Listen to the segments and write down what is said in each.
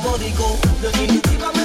módico. Definitivamente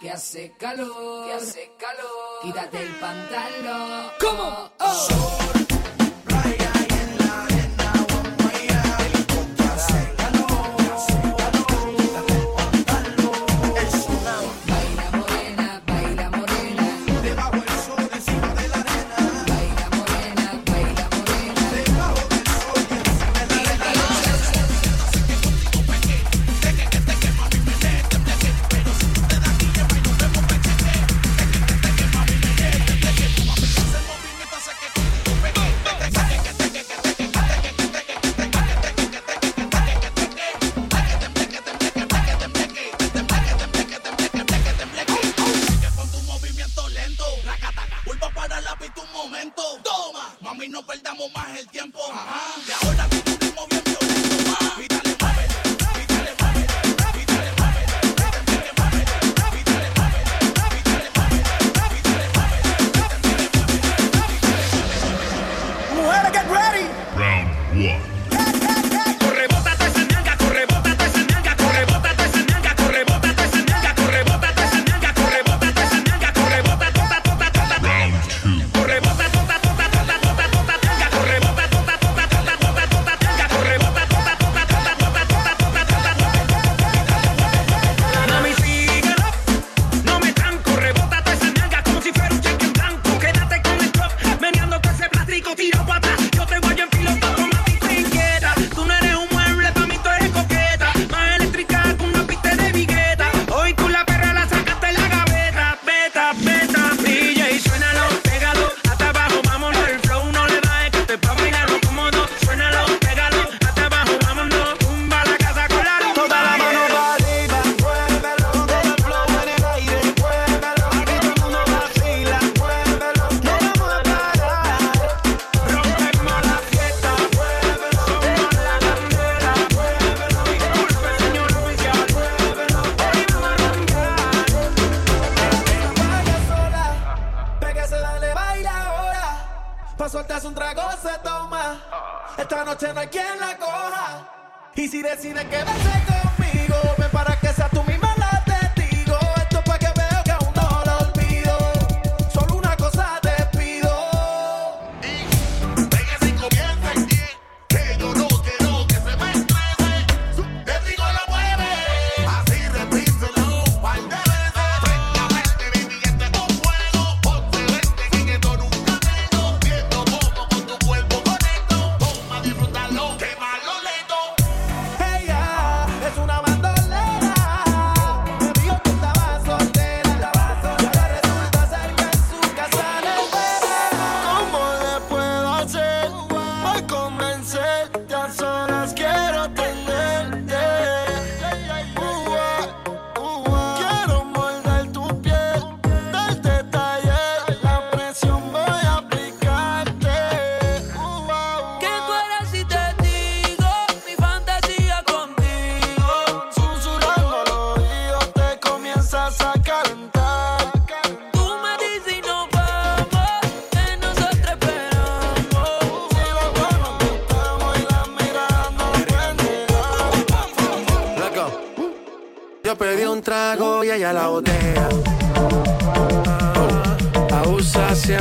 Que hace calor, que hace calor. Quítate el pantalón. ¿Cómo? Oh. mami, no perdamos más el tiempo. De ahora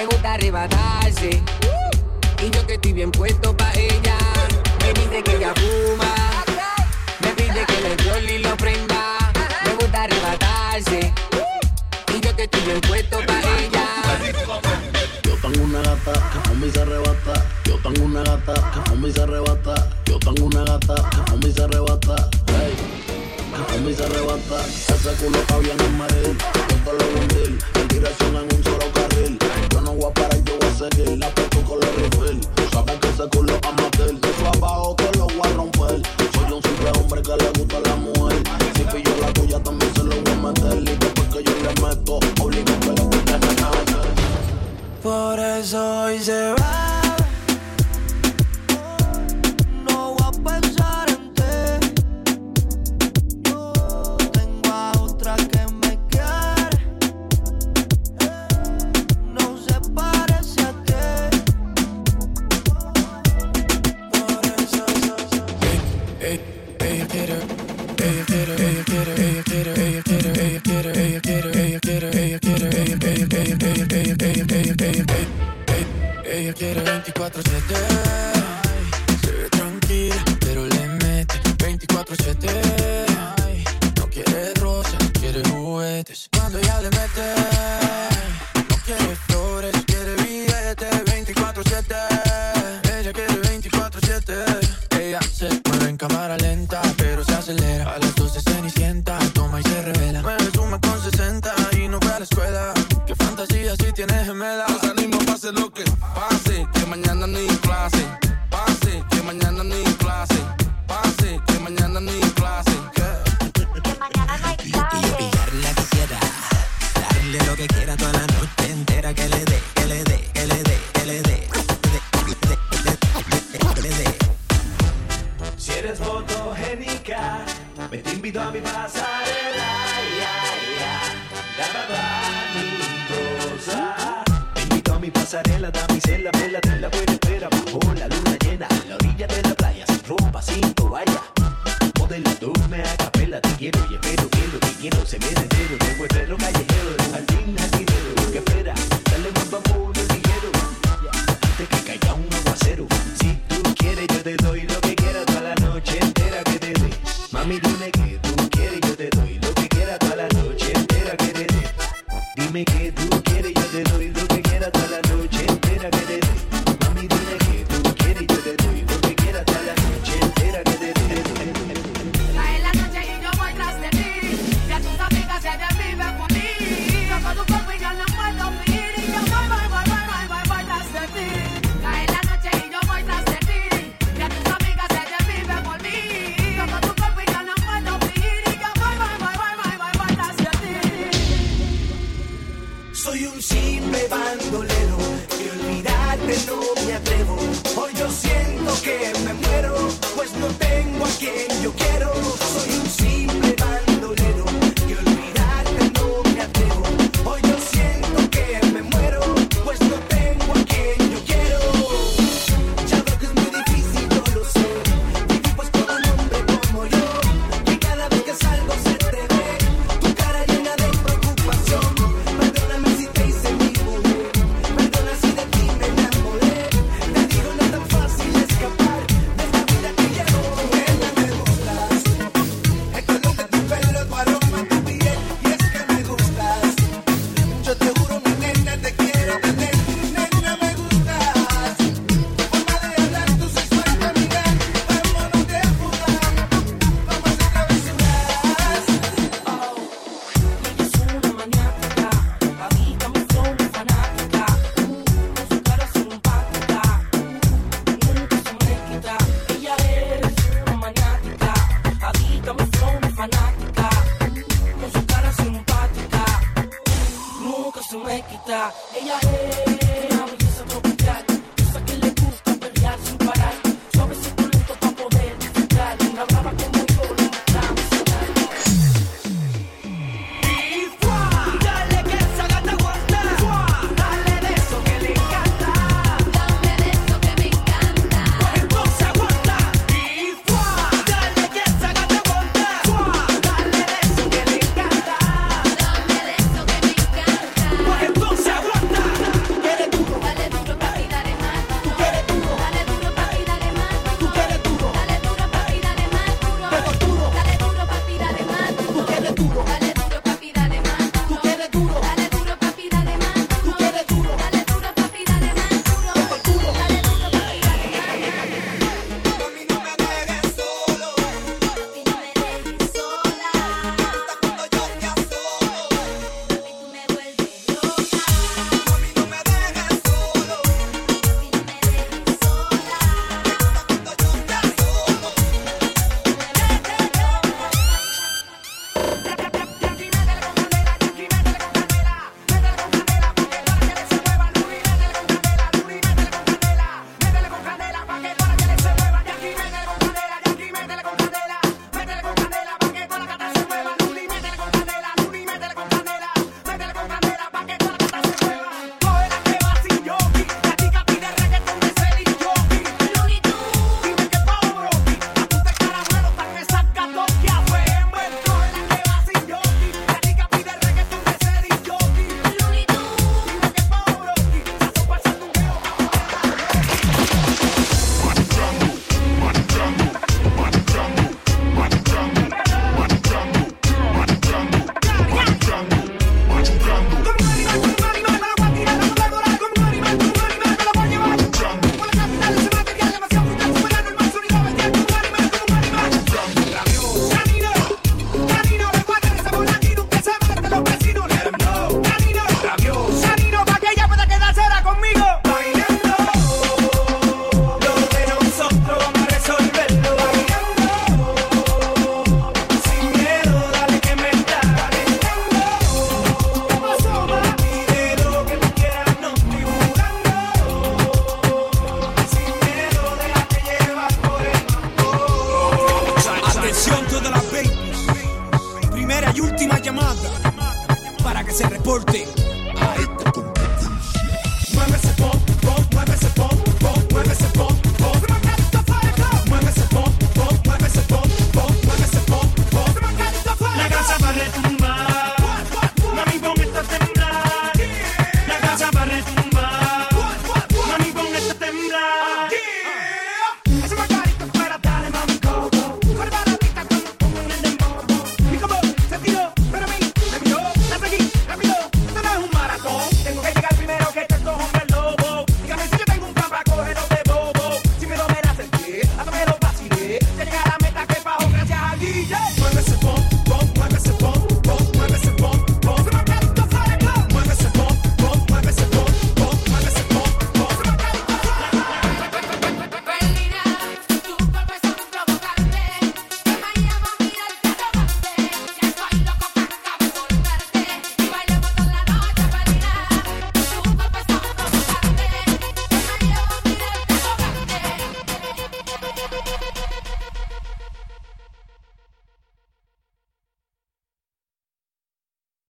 Me gusta arrebatarse. Y yo que estoy bien puesto pa' ella. Me dice que ella fuma. Me pide que le viole y lo prenda. me gusta arrebatarse. Y yo que estoy bien puesto pa' ella. Yo tengo una gata que fuma y se arrebata. Yo tengo una gata que fuma y se arrebata. Yo tengo una gata que fuma y se arrebata. Hey que se arrebata. Ese culo está bien en Madrid, lo. En dirección en un solo voy a parar, yo voy a seguir. La peto con los refil. Saben que ese culo a matar. De tu abajo te lo voy a romper. Soy un simple hombre que le gusta a la mujer. Si pillo la tuya también se lo voy a meter. Y después que yo le meto, obligo a que la puta Por eso hoy se ve.